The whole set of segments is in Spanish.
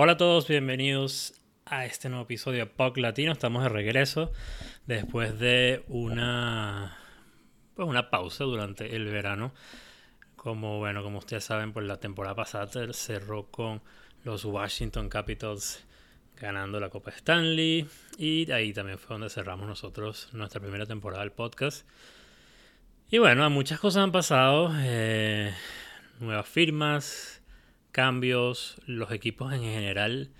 Hola a todos, bienvenidos a este nuevo episodio de POC Latino. Estamos de regreso después de una, pues una pausa durante el verano. Como bueno, como ustedes saben, pues la temporada pasada cerró con los Washington Capitals ganando la Copa Stanley y ahí también fue donde cerramos nosotros nuestra primera temporada del podcast. Y bueno, muchas cosas han pasado, eh, nuevas firmas, cambios, los equipos en general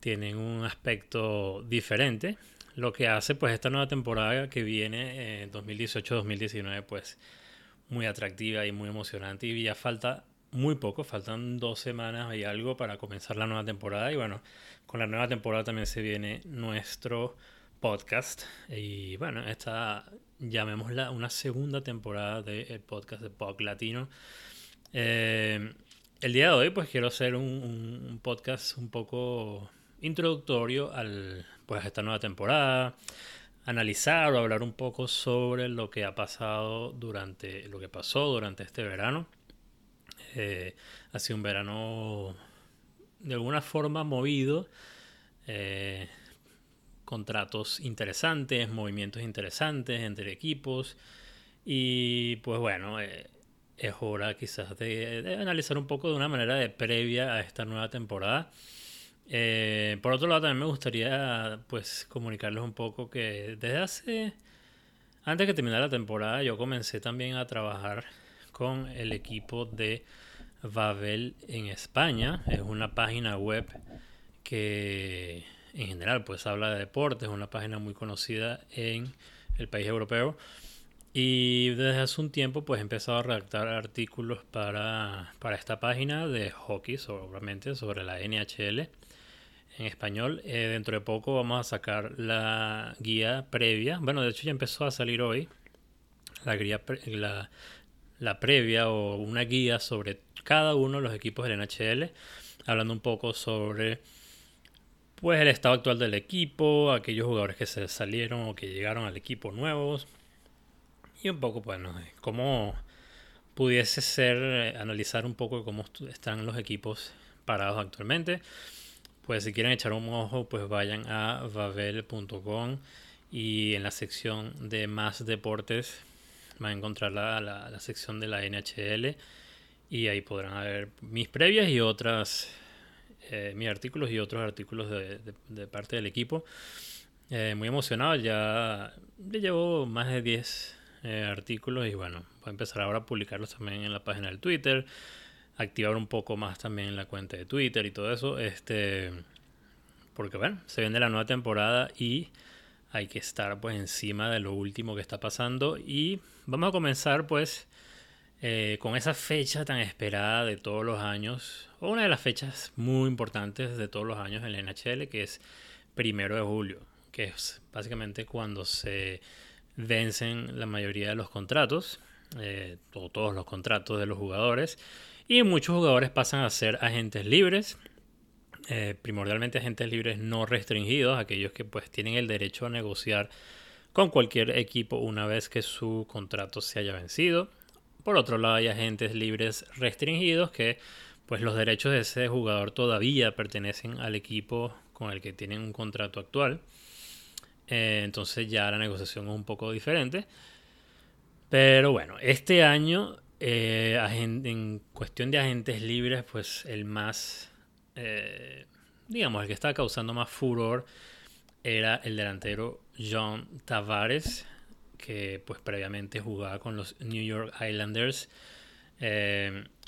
tienen un aspecto diferente, lo que hace pues esta nueva temporada que viene en 2018-2019 pues muy atractiva y muy emocionante y ya falta muy poco, faltan dos semanas y algo para comenzar la nueva temporada y bueno, con la nueva temporada también se viene nuestro podcast y bueno, esta llamémosla una segunda temporada del podcast de Pop Latino. Eh, el día de hoy pues quiero hacer un, podcast un poco introductorio al, pues, a esta nueva temporada, analizar o hablar un poco sobre lo que ha pasado durante, lo que pasó durante este verano. Eh, ha sido un verano de alguna forma movido, eh, contratos interesantes, movimientos interesantes entre equipos y pues bueno, eh, es hora quizás de, analizar un poco de una manera de previa a esta nueva temporada. Eh, por otro lado, también me gustaría pues comunicarles un poco que desde hace, antes que terminara la temporada, yo comencé también a trabajar con el equipo de Babel en España. Es una página web que en general pues habla de deportes, es una página muy conocida en el país europeo. Y desde hace un tiempo pues he empezado a redactar artículos para, esta página de hockey, obviamente, sobre la NHL en español. Eh, dentro de poco vamos a sacar la guía previa. Bueno, de hecho ya empezó a salir hoy la, guía la, la previa o una guía sobre cada uno de los equipos del NHL, hablando un poco sobre pues el estado actual del equipo, aquellos jugadores que se salieron o que llegaron al equipo nuevos, y un poco, bueno, cómo pudiese ser, eh, analizar un poco cómo están los equipos parados actualmente. Pues si quieren echar un ojo, pues vayan a babel.com y en la sección de más deportes van a encontrar la, la, sección de la NHL y ahí podrán ver mis previas y otras, eh, mis artículos y otros artículos de, de, parte del equipo. Eh, muy emocionado, ya, ya llevo más de 10 eh, artículos y bueno, voy a empezar ahora a publicarlos también en la página del Twitter, activar un poco más también la cuenta de Twitter y todo eso, este, porque bueno, se viene la nueva temporada y hay que estar pues encima de lo último que está pasando y vamos a comenzar pues eh, con esa fecha tan esperada de todos los años, o una de las fechas muy importantes de todos los años en la NHL, que es primero de julio, que es básicamente cuando se vencen la mayoría de los contratos, eh, o todos los contratos de los jugadores, y muchos jugadores pasan a ser agentes libres, eh, primordialmente agentes libres no restringidos, aquellos que pues tienen el derecho a negociar con cualquier equipo una vez que su contrato se haya vencido. Por otro lado hay agentes libres restringidos que pues los derechos de ese jugador todavía pertenecen al equipo con el que tienen un contrato actual. Eh, entonces ya la negociación es un poco diferente. Pero bueno, este año, eh, en cuestión de agentes libres, pues el más, eh, digamos, el que estaba causando más furor era el delantero John Tavares, que pues previamente jugaba con los New York Islanders.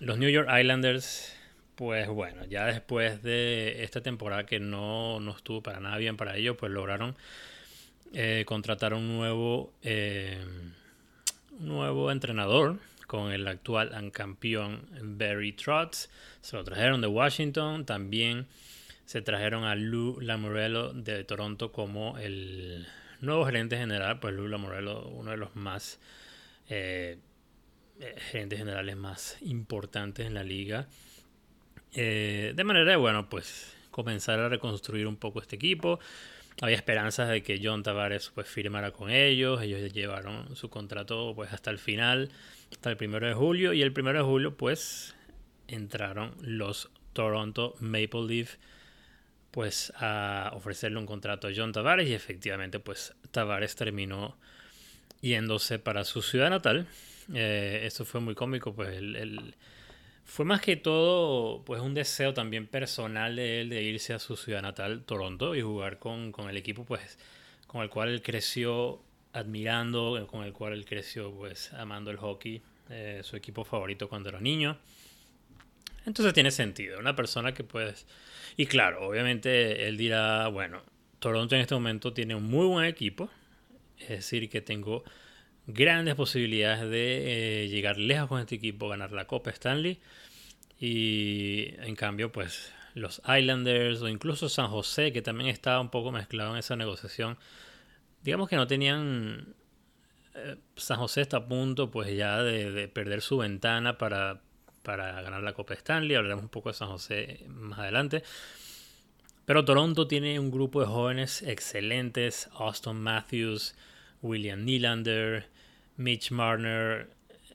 los New York Islanders, pues bueno, ya después de esta temporada que no, no estuvo para nada bien para ellos, pues lograron eh, contratar un nuevo, eh, nuevo entrenador con el actual campeón Barry Trotz. Se lo trajeron de Washington. También se trajeron a Lou Lamorello de Toronto como el nuevo gerente general. Pues Lou Lamorello, uno de los más eh, gerentes generales más importantes en la liga. de manera de, bueno, pues comenzar a reconstruir un poco este equipo. Había esperanzas de que John Tavares pues firmara con ellos. Ellos llevaron su contrato pues hasta el final, hasta el primero de julio. Y el primero de julio pues entraron los Toronto Maple Leaf pues a ofrecerle un contrato a John Tavares y efectivamente pues Tavares terminó yéndose para su ciudad natal. Eh, esto fue muy cómico, pues el, fue más que todo pues un deseo también personal de él de irse a su ciudad natal, Toronto, y jugar con, con el equipo pues con el cual él creció admirando, con el cual él creció pues amando el hockey, eh, su equipo favorito cuando era niño. Entonces tiene sentido, una persona que pues y claro, obviamente él dirá, bueno, Toronto en este momento tiene un muy buen equipo, es decir, que tengo grandes posibilidades de eh, llegar lejos con este equipo, ganar la Copa Stanley. Y en cambio, pues los Islanders o incluso San José, que también estaba un poco mezclado en esa negociación, digamos que no tenían... Eh, San José está a punto pues ya de perder su ventana para para ganar la Copa Stanley. Hablaremos un poco de San José más adelante. Pero Toronto tiene un grupo de jóvenes excelentes. Austin Matthews, William Nylander, Mitch Marner.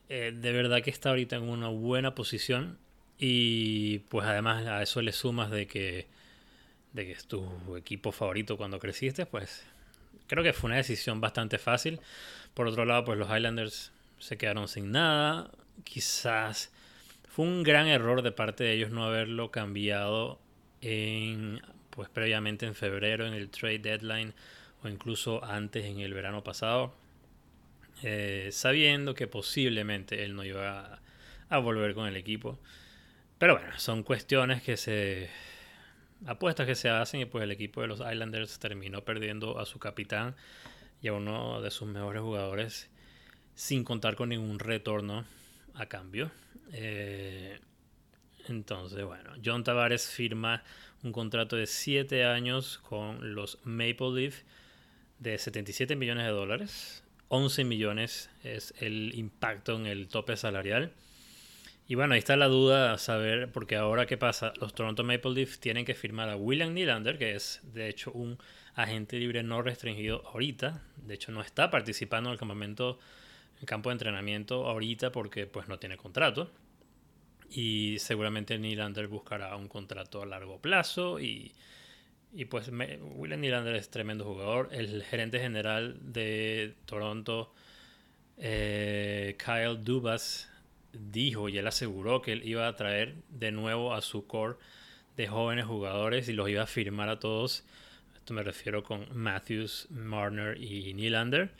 Eh, de verdad que está ahorita en una buena posición. Y pues además a eso le sumas de que, de que es tu equipo favorito cuando creciste. Pues creo que fue una decisión bastante fácil. Por otro lado, pues los Highlanders se quedaron sin nada. Quizás fue un gran error de parte de ellos no haberlo cambiado en, pues previamente en febrero en el trade deadline o incluso antes en el verano pasado, eh, sabiendo que posiblemente él no iba a, volver con el equipo. Pero bueno, son cuestiones que se apuestas que se hacen y pues el equipo de los Islanders terminó perdiendo a su capitán y a uno de sus mejores jugadores sin contar con ningún retorno a cambio. Eh, entonces, bueno, John Tavares firma un contrato de 7 años con los Maple Leaf de 77 millones de dólares. 11 millones es el impacto en el tope salarial. Y bueno, ahí está la duda a saber, porque ahora qué pasa, los Toronto Maple Leaf tienen que firmar a William Nylander, que es de hecho un agente libre no restringido ahorita. De hecho, no está participando en el campamento el campo de entrenamiento ahorita porque pues no tiene contrato. Y seguramente Nylander buscará un contrato a largo plazo y, y pues William Nylander es tremendo jugador. El gerente general de Toronto, eh, Kyle Dubas, dijo y él aseguró que él iba a traer de nuevo a su core de jóvenes jugadores y los iba a firmar a todos. Esto me refiero con Matthews, Marner y Nylander.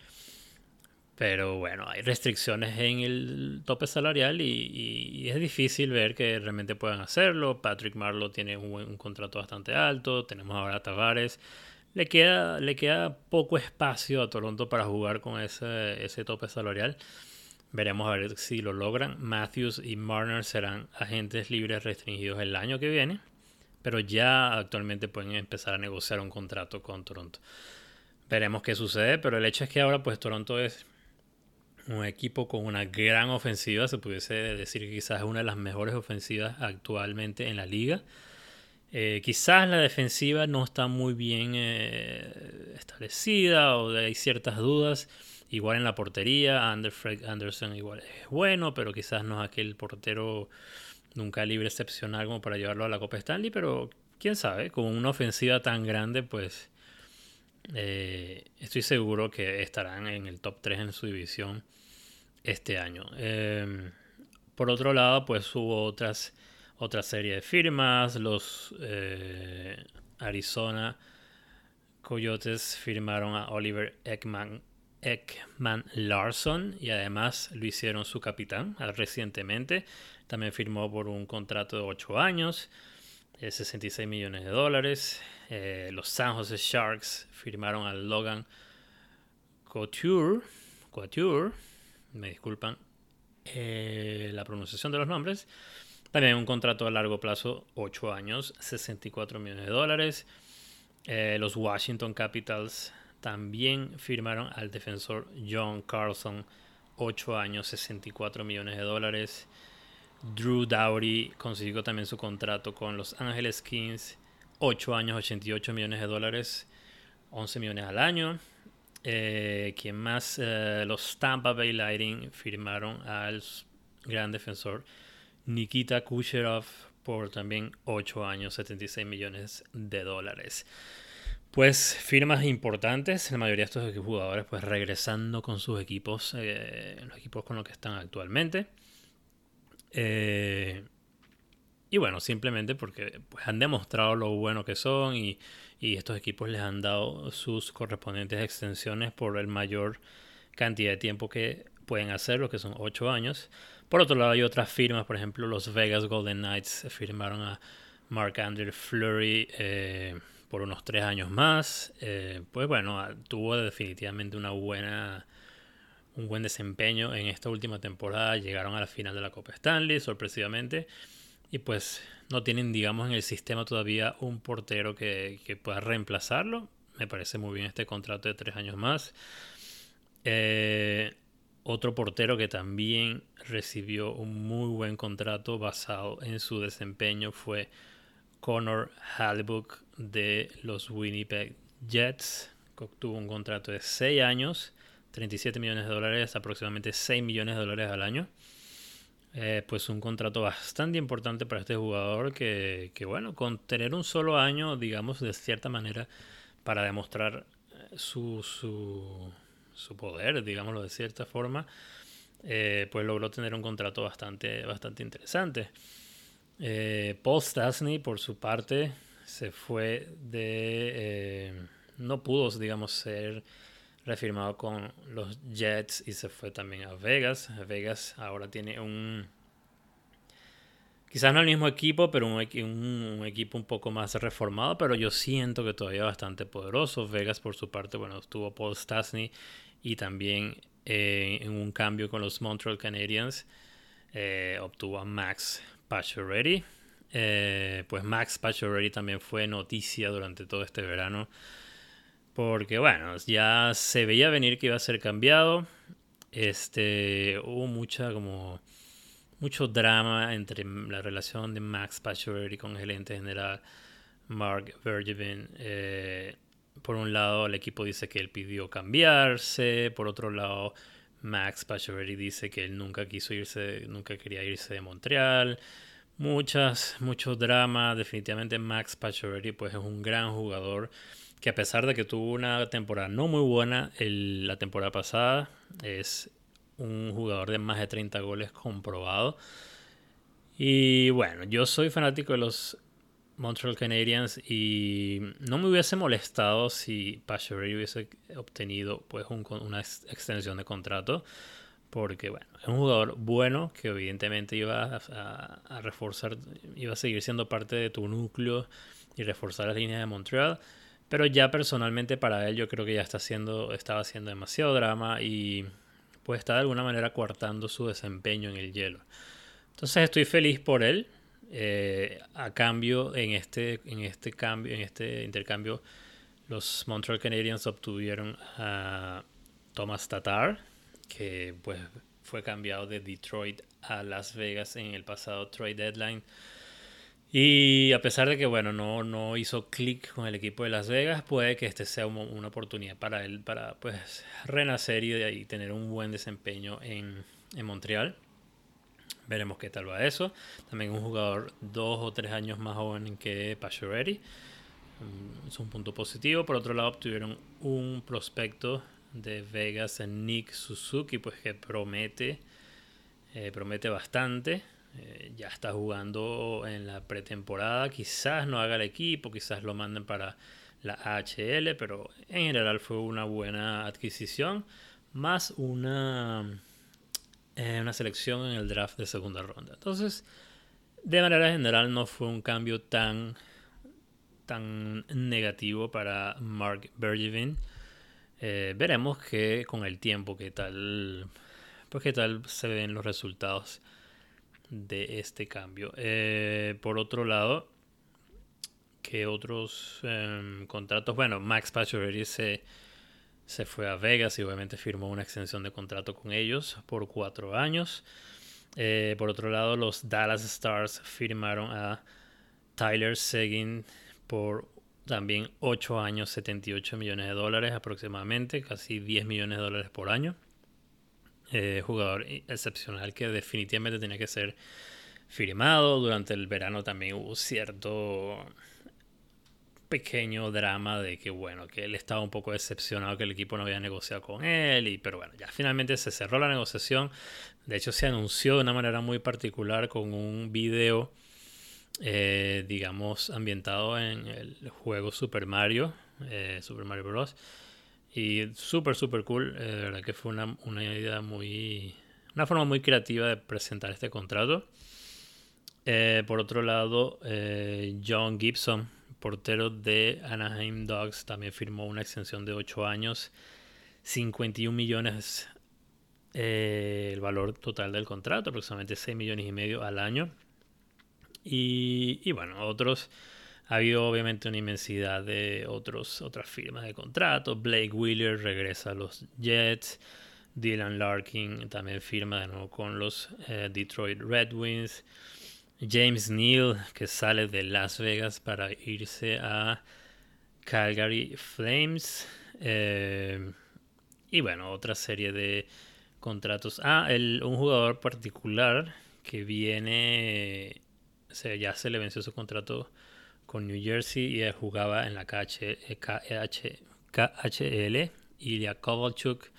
Pero bueno, hay restricciones en el tope salarial y, es difícil ver que realmente puedan hacerlo. Patrick Marlowe tiene un, contrato bastante alto. Tenemos ahora a Tavares. Le queda, le queda poco espacio a Toronto para jugar con ese, ese tope salarial. Veremos a ver si lo logran. Matthews y Marner serán agentes libres restringidos el año que viene. Pero ya actualmente pueden empezar a negociar un contrato con Toronto. Veremos qué sucede. Pero el hecho es que ahora pues Toronto es un equipo con una gran ofensiva, se pudiese decir que quizás es una de las mejores ofensivas actualmente en la liga. Eh, quizás la defensiva no está muy bien eh, establecida o hay ciertas dudas. Igual en la portería, Fred Anderson igual es bueno, pero quizás no es aquel portero nunca libre excepcional como para llevarlo a la Copa Stanley, pero quién sabe, con una ofensiva tan grande, pues eh, estoy seguro que estarán en el top 3 en su división este año. Em, por otro lado, pues hubo otras, otra serie de firmas. Los eh, Arizona Coyotes firmaron a Oliver Ekman, Ekman Larson y además lo hicieron su capitán recientemente. También firmó por un contrato de 8 años, 66 millones de dólares. Eh, los San Jose Sharks firmaron a Logan Couture, Couture me disculpan eh, la pronunciación de los nombres. También un contrato a largo plazo, 8 años, 64 millones de dólares. Eh, los Washington Capitals también firmaron al defensor John Carlson, 8 años, 64 millones de dólares. Drew Dowdy consiguió también su contrato con los Angeles Kings, 8 años, 88 millones de dólares, 11 millones al año. Eh, más, eh, los Tampa Bay Lightning firmaron al gran defensor Nikita Kucherov por también 8 años, 76 millones de dólares. Pues firmas importantes, la mayoría de estos jugadores pues regresando con sus equipos, eh, los equipos con los que están actualmente. Eh, y bueno, simplemente porque pues, han demostrado lo bueno que son y, y, estos equipos les han dado sus correspondientes extensiones por el mayor cantidad de tiempo que pueden hacer, lo que son 8 años. Por otro lado, hay otras firmas, por ejemplo, los Vegas Golden Knights firmaron a Mark Andrew Fleury eh, por unos 3 años más. Eh, pues bueno, tuvo definitivamente una buena un buen desempeño en esta última temporada. Llegaron a la final de la Copa Stanley, sorpresivamente. Y pues no tienen, digamos, en el sistema todavía un portero que, que pueda reemplazarlo. Me parece muy bien este contrato de tres años más. Eh, otro portero que también recibió un muy buen contrato basado en su desempeño fue Connor Hallebuck de los Winnipeg Jets. Obtuvo un contrato de 6 años, 37 millones de dólares, aproximadamente 6 millones de dólares al año. Eh, pues un contrato bastante importante para este jugador que, que, bueno, con tener un solo año, digamos, de cierta manera, para demostrar eh, su, su su poder, digámoslo de cierta forma, eh, pues logró tener un contrato bastante, bastante interesante. Eh, Paul Stasny, por su parte, se fue de... No pudo, digamos, ser refirmado con los Jets y se fue también a Vegas. Vegas ahora tiene un Quizás no el mismo equipo, pero un, equipo un poco más reformado, pero yo siento que todavía bastante poderoso. Vegas, por su parte, bueno, tuvo Paul Stasny y también eh, en un cambio con los Montreal Canadiens eh, obtuvo a Max Pacioretty. Eh, pues Max Pacioretty también fue noticia durante todo este verano porque bueno, ya se veía venir que iba a ser cambiado. Este, hubo mucha como mucho drama entre la relación de Max Pacioretty con el gerente general Mark Bergevin. Eh, por un lado, el equipo dice que él pidió cambiarse. Por otro lado, Max Pacioretty dice que él nunca quiso irse, nunca quería irse de Montreal. Muchas, mucho drama. Definitivamente Max Pacioretty pues es un gran jugador que a pesar de que tuvo una temporada no muy buena la temporada pasada, es un jugador de más de 30 goles comprobado. Y bueno, yo soy fanático de los Montreal Canadiens y no me hubiese molestado si Pacioretty hubiese obtenido pues una extensión de contrato porque bueno, es un jugador bueno que evidentemente iba a, a, reforzar, iba a seguir siendo parte de tu núcleo y reforzar las líneas de Montreal, pero ya personalmente para él yo creo que ya está haciendo, estaba haciendo demasiado drama y pues está de alguna manera coartando su desempeño en el hielo. Entonces estoy feliz por él. Eh, a cambio, en este, en este cambio, en este intercambio, los Montreal Canadiens obtuvieron a Thomas Tatar, que pues fue cambiado de Detroit a Las Vegas en el pasado trade deadline y a pesar de que, bueno, no, no hizo clic con el equipo de Las Vegas, puede que este sea una oportunidad para él para pues renacer y, tener un buen desempeño en, en Montreal. Veremos qué tal va eso. También un jugador dos o tres años más joven que Pacioretty. Mm, es un punto positivo. Por otro lado, obtuvieron un prospecto de Vegas Nick Suzuki, pues que promete, eh, promete bastante. Eh, ya está jugando en la pretemporada. Quizás no haga el equipo, quizás lo manden para la AHL, pero en general fue una buena adquisición. Más una, eh, una selección en el draft de segunda ronda. Entonces, de manera general, no fue un cambio tan, tan negativo para Mark Bergevin. Eh, veremos que con el tiempo, qué tal, pues qué tal se ven los resultados de este cambio. Eh, por otro lado, que otros em, contratos? Bueno, Max Pacioretty se, se fue a Vegas y obviamente firmó una extensión de contrato con ellos por cuatro años. Eh, por otro lado, los Dallas Stars firmaron a Tyler Seguin por también 8 años, 78 millones de dólares aproximadamente, casi 10 millones de dólares por año. Eh, jugador excepcional que definitivamente tenía que ser firmado. Durante el verano también hubo cierto pequeño drama de que bueno, que él estaba un poco decepcionado que el equipo no había negociado con él y pero bueno, ya finalmente se cerró la negociación. De hecho se anunció de una manera muy particular con un video eh, digamos ambientado en el juego Super Mario, eh, Super Mario Bros. Y súper, súper cool. Eh, de verdad que fue una, una idea muy... Una forma muy creativa de presentar este contrato. por otro lado, John Gibson, portero de Anaheim Dogs, también firmó una extensión de 8 años, 51 millones eh, el valor total del contrato, aproximadamente 6 millones y medio al año. Y, bueno, otros, ha habido obviamente una inmensidad de otros, otras firmas de contrato. Blake Wheeler regresa a los Jets. Dylan Larkin también firma de nuevo con los eh, Detroit Red Wings. James Neal, que sale de Las Vegas para irse a Calgary Flames. Eh, y bueno, otra serie de contratos. Ah, el, un jugador particular que viene, o sea, ya se le venció su contrato con New Jersey y jugaba en la KH, KH, KHL. Ilya Kovalchuk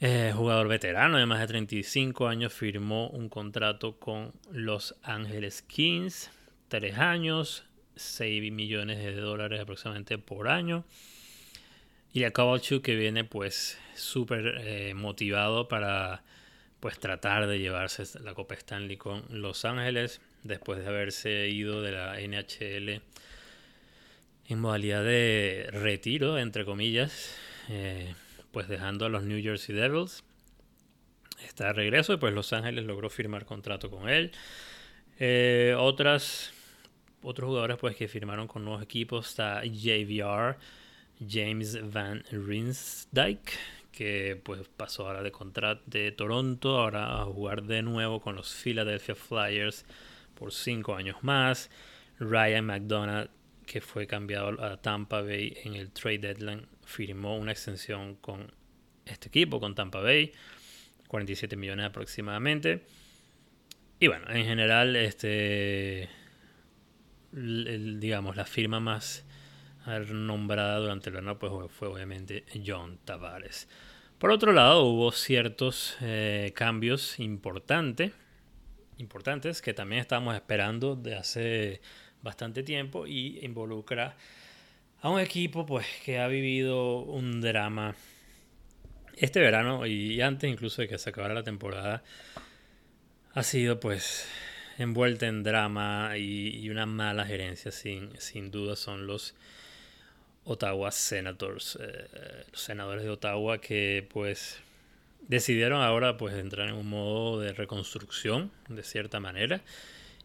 eh, jugador veterano de más de 35 años, firmó un contrato con Los Ángeles Kings, tres años, 6 millones de dólares aproximadamente por año. Y a Kovalchuk que viene pues súper eh, motivado para pues tratar de llevarse la Copa Stanley con Los Ángeles después de haberse ido de la NHL en modalidad de retiro, entre comillas. Eh, pues dejando a los New Jersey Devils. Está de regreso y pues Los Ángeles logró firmar contrato con él. Eh, otras, otros jugadores pues que firmaron con nuevos equipos está JVR, James Van Rinsdijk, que pues pasó ahora de contrato de Toronto, ahora a jugar de nuevo con los Philadelphia Flyers por cinco años más. Ryan McDonough, que fue cambiado a Tampa Bay en el trade deadline firmó una extensión con este equipo, con Tampa Bay, 47 millones aproximadamente. Y bueno, en general, este, digamos, la firma más nombrada durante el verano pues, fue obviamente John Tavares. Por otro lado, hubo ciertos eh, cambios importantes, importantes que también estábamos esperando de hace bastante tiempo y involucra a un equipo pues que ha vivido un drama este verano y antes incluso de que se acabara la temporada ha sido pues envuelta en drama y, una mala gerencia sin, sin duda son los Ottawa Senators eh, los senadores de Ottawa que pues decidieron ahora pues entrar en un modo de reconstrucción de cierta manera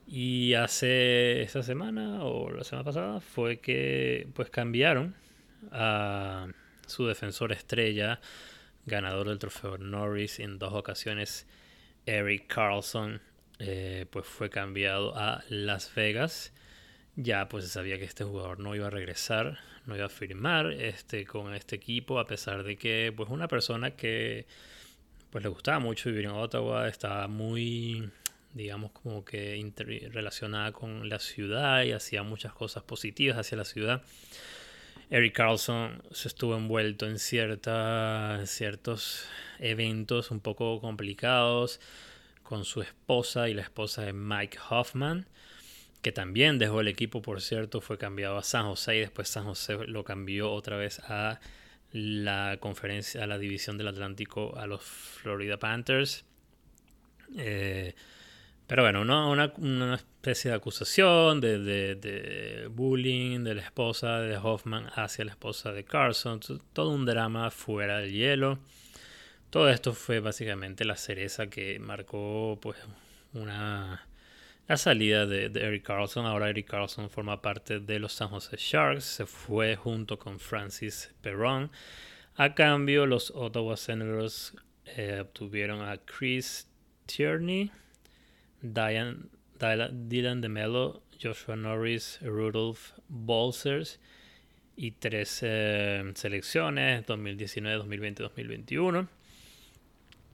y hace esta semana o la semana pasada fue que pues cambiaron a su defensor estrella, ganador del trofeo Norris en dos ocasiones, Eric Carlson, eh, pues fue cambiado a Las Vegas. Ya pues se sabía que este jugador no iba a regresar, no iba a firmar este, con este equipo, a pesar de que pues una persona que pues le gustaba mucho vivir en Ottawa, estaba muy digamos, como que relacionada con la ciudad y hacía muchas cosas positivas hacia la ciudad. Eric Carlson se estuvo envuelto en cierta, ciertos eventos un poco complicados con su esposa y la esposa de Mike Hoffman, que también dejó el equipo, por cierto, fue cambiado a San José y después San José lo cambió otra vez a la conferencia, a la división del Atlántico, a los Florida Panthers. Eh, pero bueno, una, una, especie de acusación de, de, bullying de la esposa de Hoffman hacia la esposa de Carson. Todo un drama fuera del hielo. Todo esto fue básicamente la cereza que marcó pues una la salida de, Eric Carlson. Ahora Eric Carlson forma parte de los San Jose Sharks. Se fue junto con Francis Perron. A cambio, los Ottawa Senators eh, obtuvieron a Chris Tierney Diane, Dylan DeMello, Joshua Norris, Rudolph Bolsers y tres eh, selecciones 2019, 2020, 2021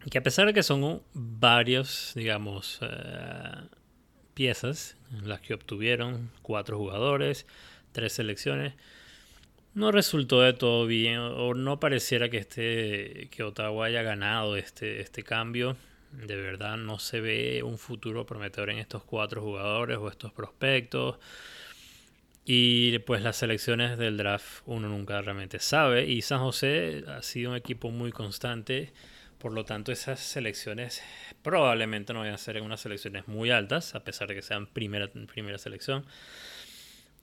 que a pesar de que son varios, digamos, eh, piezas, las que obtuvieron cuatro jugadores, tres selecciones. No resultó de todo bien, o no pareciera que, este, que Ottawa haya ganado este, este cambio. De verdad no se ve un futuro prometedor en estos cuatro jugadores o estos prospectos. Y pues las selecciones del draft uno nunca realmente sabe. Y San José ha sido un equipo muy constante. Por lo tanto, esas selecciones probablemente no vayan a ser unas selecciones muy altas, a pesar de que sean primera, primera selección.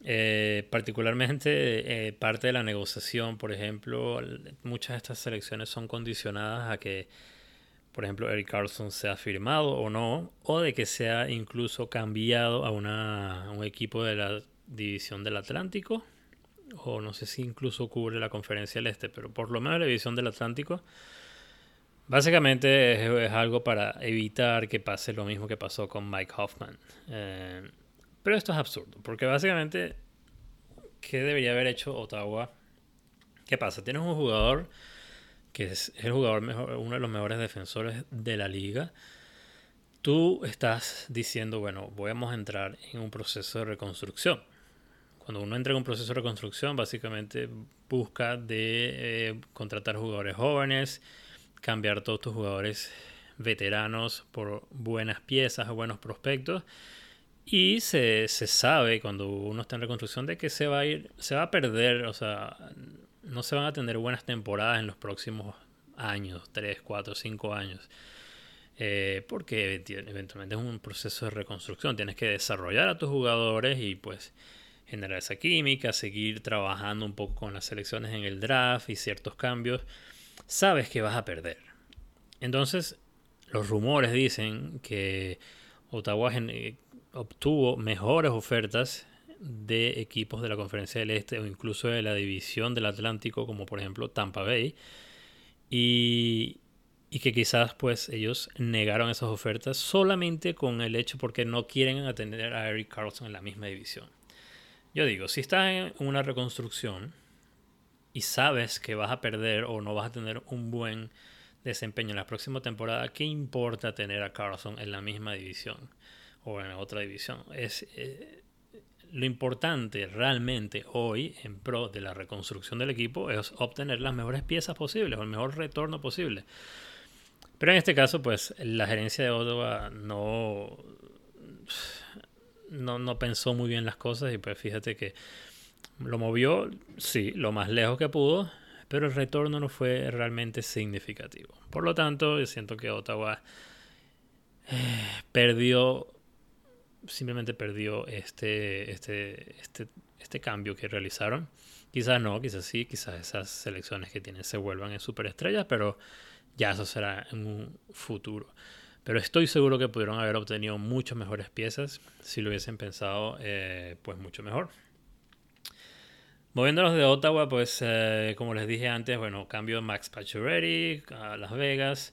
Eh, particularmente eh, parte de la negociación, por ejemplo, muchas de estas selecciones son condicionadas a que, por ejemplo, Eric Carlson sea firmado o no, o de que sea incluso cambiado a, una, a un equipo de la división del Atlántico, o no sé si incluso cubre la conferencia del Este, pero por lo menos la división del Atlántico. Básicamente es, algo para evitar que pase lo mismo que pasó con Mike Hoffman. Eh, pero esto es absurdo, porque básicamente, ¿qué debería haber hecho Ottawa? ¿Qué pasa? Tienes un jugador que es el jugador mejor, uno de los mejores defensores de la liga tú estás diciendo, bueno, vamos a entrar en un proceso de reconstrucción cuando uno entra en un proceso de reconstrucción, básicamente busca de eh, contratar jugadores jóvenes, cambiar todos tus jugadores veteranos por buenas piezas o buenos prospectos. Y se, se, sabe cuando uno está en reconstrucción de que se va a ir, se va a perder, o sea, no se van a tener buenas temporadas en los próximos años, 3, 4, 5 años. Eh, porque eventualmente es un proceso de reconstrucción. Tienes que desarrollar a tus jugadores y pues generar esa química, seguir trabajando un poco con las selecciones en el draft y ciertos cambios, sabes que vas a perder. Entonces, los rumores dicen que Ottawa obtuvo mejores ofertas de equipos de la Conferencia del Este o incluso de la División del Atlántico, como por ejemplo Tampa Bay, y, y que quizás pues ellos negaron esas ofertas solamente con el hecho porque no quieren atender a Eric Carlson en la misma división. Yo digo, si estás en una reconstrucción y sabes que vas a perder o no vas a tener un buen desempeño en la próxima temporada, ¿qué importa tener a Carlson en la misma división o en otra división? Es eh, lo importante realmente hoy en pro de la reconstrucción del equipo es obtener las mejores piezas posibles o el mejor retorno posible. Pero en este caso, pues la gerencia de Ottawa no no, no pensó muy bien las cosas y pues fíjate que lo movió, sí, lo más lejos que pudo, pero el retorno no fue realmente significativo. Por lo tanto, yo siento que Ottawa eh, perdió, simplemente perdió este, este, este, este cambio que realizaron. Quizás no, quizás sí, quizás esas selecciones que tienen se vuelvan en superestrellas, pero ya eso será en un futuro. Pero estoy seguro que pudieron haber obtenido muchas mejores piezas si lo hubiesen pensado eh, pues mucho mejor. Moviéndonos de Ottawa, pues eh, como les dije antes, bueno, cambio Max Pacioretty a Las Vegas.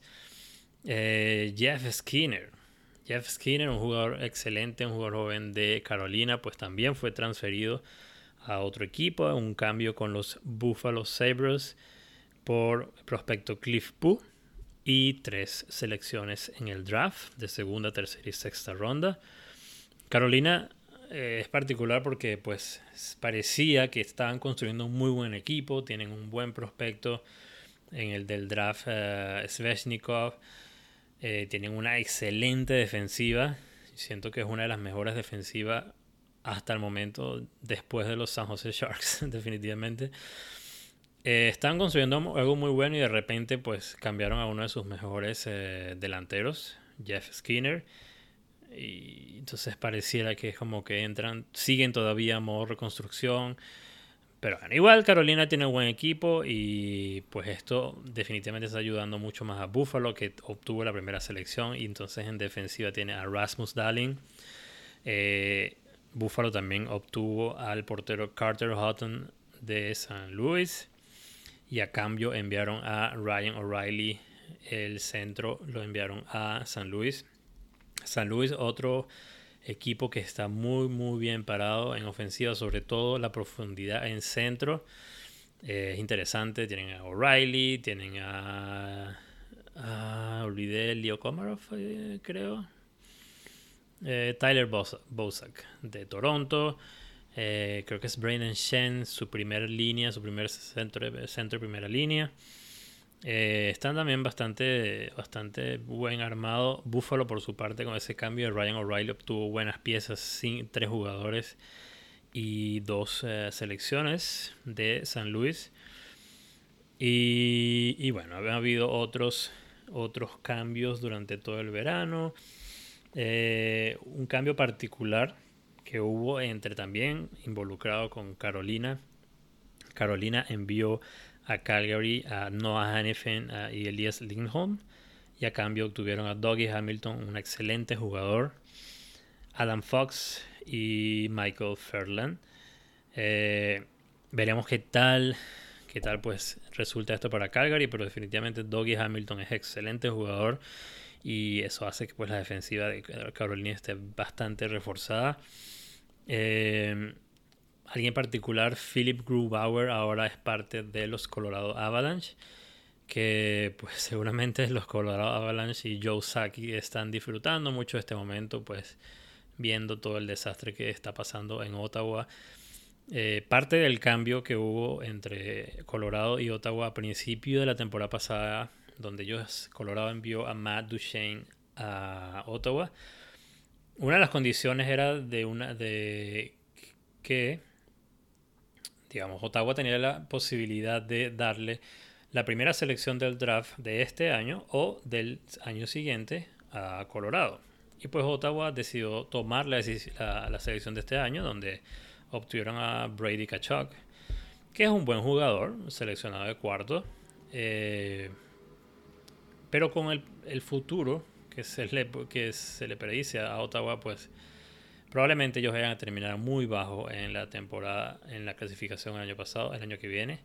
Eh, Jeff Skinner. Jeff Skinner, un jugador excelente, un jugador joven de Carolina, pues también fue transferido a otro equipo, un cambio con los Buffalo Sabres por prospecto Cliff Pooh y tres selecciones en el draft de segunda, tercera y sexta ronda. Carolina eh, es particular porque pues parecía que estaban construyendo un muy buen equipo, tienen un buen prospecto en el del draft uh, Sveshnikov, eh, tienen una excelente defensiva, siento que es una de las mejores defensivas hasta el momento después de los San Jose Sharks definitivamente. Eh, estaban construyendo algo muy bueno y de repente pues cambiaron a uno de sus mejores eh, delanteros, Jeff Skinner. Y entonces pareciera que es como que entran, siguen todavía modo reconstrucción. Pero igual Carolina tiene un buen equipo y pues esto definitivamente está ayudando mucho más a Buffalo que obtuvo la primera selección y entonces en defensiva tiene a Rasmus Dalling. Eh, Buffalo también obtuvo al portero Carter Houghton de San Luis y a cambio enviaron a Ryan O'Reilly el centro, lo enviaron a San Luis. San Luis, otro equipo que está muy muy bien parado en ofensiva, sobre todo la profundidad en centro. Eh, es interesante, tienen a O'Reilly, tienen a... a olvidé Leo Komarov, eh, creo. Tyler Bosak de Toronto. Eh, creo que es Brandon Shen, su primera línea, su primer centro, centro primera línea. Eh, están también bastante, bastante buen armado. Buffalo, por su parte, con ese cambio de Ryan O'Reilly, obtuvo buenas piezas, sin, tres jugadores y dos selecciones de San Luis. Y, y, bueno, ha habido otros, otros cambios durante todo el verano. Eh, un cambio particular que hubo entre también involucrado con Carolina. Carolina envió a Calgary a Noah Hannifin y Elias Lindholm y a cambio obtuvieron a Dougie Hamilton, un excelente jugador, Adam Fox y Michael Ferland. Eh, veremos qué tal, qué tal pues resulta esto para Calgary, pero definitivamente Dougie Hamilton es excelente jugador y eso hace que pues la defensiva de Carolina esté bastante reforzada. Eh, alguien particular, Philip Grubauer, ahora es parte de los Colorado Avalanche, que pues seguramente los Colorado Avalanche y Joe Saki están disfrutando mucho de este momento, pues viendo todo el desastre que está pasando en Ottawa. Eh, parte del cambio que hubo entre Colorado y Ottawa a principio de la temporada pasada donde ellos, Colorado envió a Matt Duchesne a Ottawa. Una de las condiciones era de una de que digamos Ottawa tenía la posibilidad de darle la primera selección del draft de este año o del año siguiente a Colorado. Y pues Ottawa decidió tomar la, la, selección de este año, donde obtuvieron a Brady Kachuk, que es un buen jugador, seleccionado de cuarto. Eh, pero con el, el futuro que se, le, que se le predice a Ottawa, pues probablemente ellos vayan a terminar muy bajo en la temporada, en la clasificación el año pasado, el año que viene.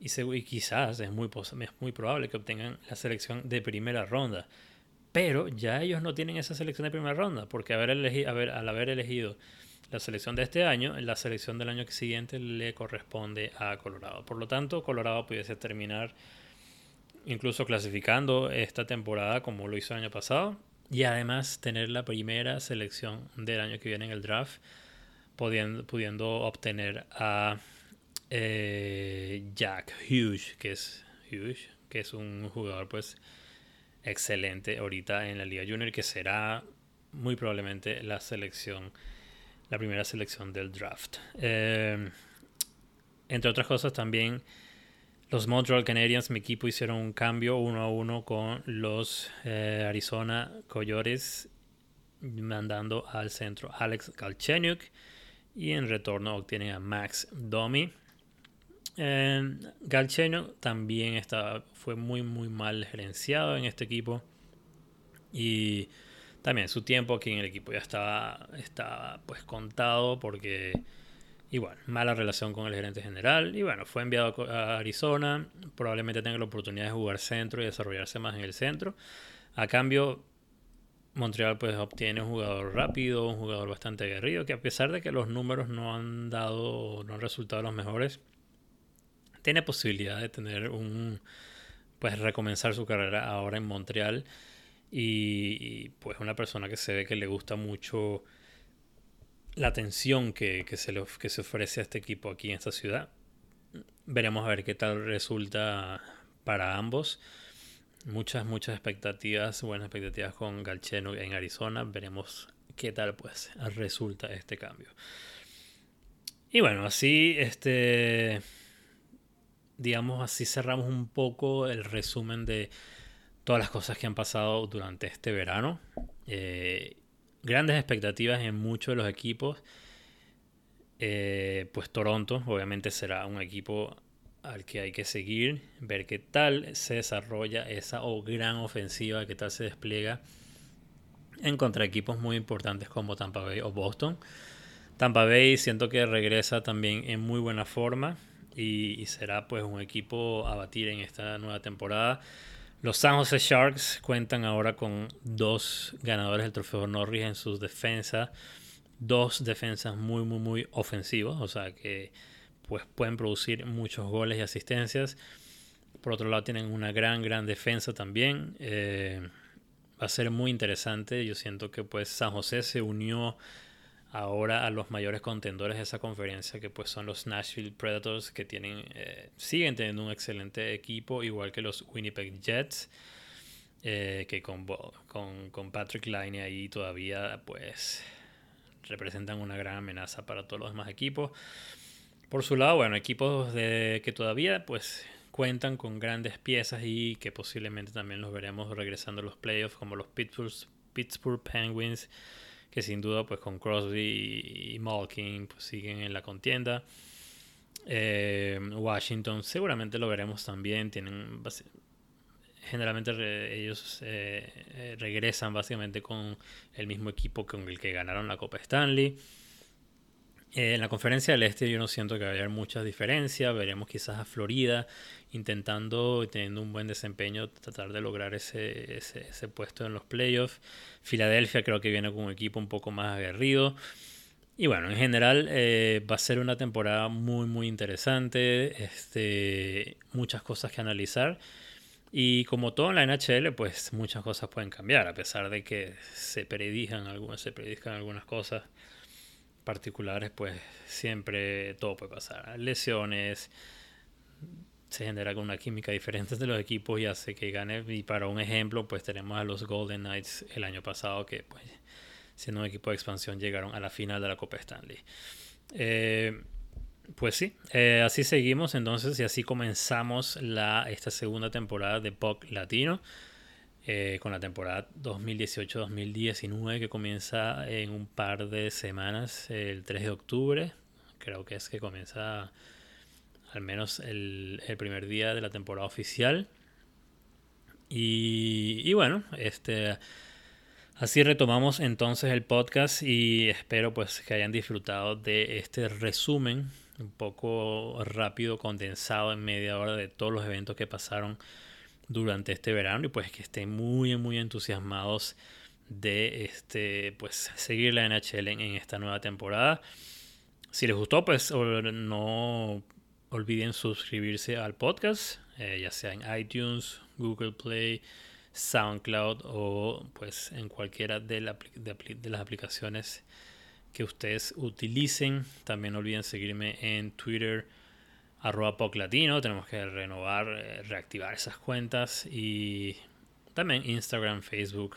Y, y quizás es muy, es muy probable que obtengan la selección de primera ronda. Pero ya ellos no tienen esa selección de primera ronda, porque haber elegido, haber, al haber elegido la selección de este año, la selección del año siguiente le corresponde a Colorado. Por lo tanto, Colorado pudiese terminar incluso clasificando esta temporada como lo hizo el año pasado y además tener la primera selección del año que viene en el draft, pudiendo, pudiendo obtener a eh, Jack Hughes, que es que es un jugador pues excelente ahorita en la Liga Junior, que será muy probablemente la selección, la primera selección del draft. Eh, entre otras cosas también los Montreal Canadiens, mi equipo, hicieron un cambio uno a uno con los eh, Arizona Coyotes, mandando al centro Alex Galchenyuk y en retorno obtienen a Max Domi. Eh, Galchenyuk también está, fue muy muy mal gerenciado en este equipo y también su tiempo aquí en el equipo ya estaba, estaba pues contado porque y bueno, mala relación con el gerente general. Y bueno, fue enviado a Arizona. Probablemente tenga la oportunidad de jugar centro y desarrollarse más en el centro. A cambio, Montreal pues obtiene un jugador rápido, un jugador bastante aguerrido, que a pesar de que los números no han dado, no han resultado los mejores, tiene posibilidad de tener un, pues recomenzar su carrera ahora en Montreal. Y, y pues una persona que se ve que le gusta mucho la atención que, se le, que se ofrece a este equipo aquí en esta ciudad. Veremos a ver qué tal resulta para ambos. Muchas, muchas expectativas, buenas expectativas con Galcheno en Arizona. Veremos qué tal pues resulta este cambio. Y bueno, así este digamos así cerramos un poco el resumen de todas las cosas que han pasado durante este verano. Eh, grandes expectativas en muchos de los equipos. Eh, pues Toronto obviamente será un equipo al que hay que seguir, ver qué tal se desarrolla esa gran ofensiva, qué tal se despliega en contra equipos muy importantes como Tampa Bay o Boston. Tampa Bay siento que regresa también en muy buena forma y, y será pues un equipo a batir en esta nueva temporada. Los San Jose Sharks cuentan ahora con dos ganadores del trofeo Norris en sus defensas. Dos defensas muy, muy, muy ofensivos. O sea que pues, pueden producir muchos goles y asistencias. Por otro lado, tienen una gran, gran defensa también. Eh, va a ser muy interesante. Yo siento que pues San José se unió ahora a los mayores contendores de esa conferencia que pues son los Nashville Predators que tienen eh, siguen teniendo un excelente equipo igual que los Winnipeg Jets eh, que con, con, con, Patrick Line ahí todavía pues representan una gran amenaza para todos los demás equipos. Por su lado bueno equipos de, que todavía pues cuentan con grandes piezas y que posiblemente también los veremos regresando a los playoffs como los Pittsburgh, Pittsburgh Penguins que sin duda pues con Crosby y Malkin pues siguen en la contienda. Eh, Washington seguramente lo veremos también, tienen generalmente ellos eh, eh, regresan básicamente con el mismo equipo con el que ganaron la Copa Stanley. Eh, en la conferencia del Este yo no siento que vaya a haber muchas diferencias. Veremos quizás a Florida intentando y teniendo un buen desempeño tratar de lograr ese, ese, puesto en los playoffs. Filadelfia creo que viene con un equipo un poco más aguerrido. Y bueno, en general eh, va a ser una temporada muy muy interesante. Este, muchas cosas que analizar. Y como todo en la NHL, pues muchas cosas pueden cambiar, a pesar de que se predijan algunas, se predijan algunas cosas particulares, pues siempre todo puede pasar. Lesiones, se genera una química diferente entre los equipos y hace que gane. Y para un ejemplo, pues tenemos a los Golden Knights el año pasado que, pues, siendo un equipo de expansión, llegaron a la final de la Copa Stanley. Eh, pues sí, eh, así seguimos entonces y así comenzamos la, esta segunda temporada de POC Latino. Eh, con la temporada 2018-2019 que comienza en un par de semanas, el 3 de octubre, creo que es que comienza al menos el, primer día de la temporada oficial. Y, bueno, este, así retomamos entonces el podcast y espero pues que hayan disfrutado de este resumen un poco rápido, condensado en media hora de todos los eventos que pasaron durante este verano y pues que estén muy muy entusiasmados de este pues seguir la NHL en, esta nueva temporada. Si les gustó, pues no olviden suscribirse al podcast, eh, ya sea en iTunes, Google Play, SoundCloud o pues en cualquiera de, de las aplicaciones que ustedes utilicen. También no olviden seguirme en Twitter, arroba Latino. Tenemos que renovar, eh, reactivar esas cuentas. Y también Instagram, Facebook,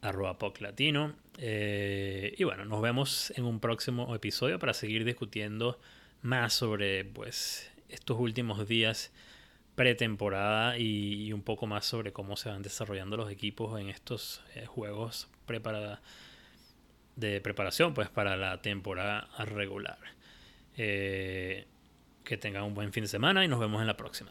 arroba Latino. Eh, y bueno, nos vemos en un próximo episodio para seguir discutiendo más sobre pues estos últimos días pretemporada y, un poco más sobre cómo se van desarrollando los equipos en estos eh, juegos preparada, de preparación pues para la temporada regular. Que tengan un buen fin de semana y nos vemos en la próxima.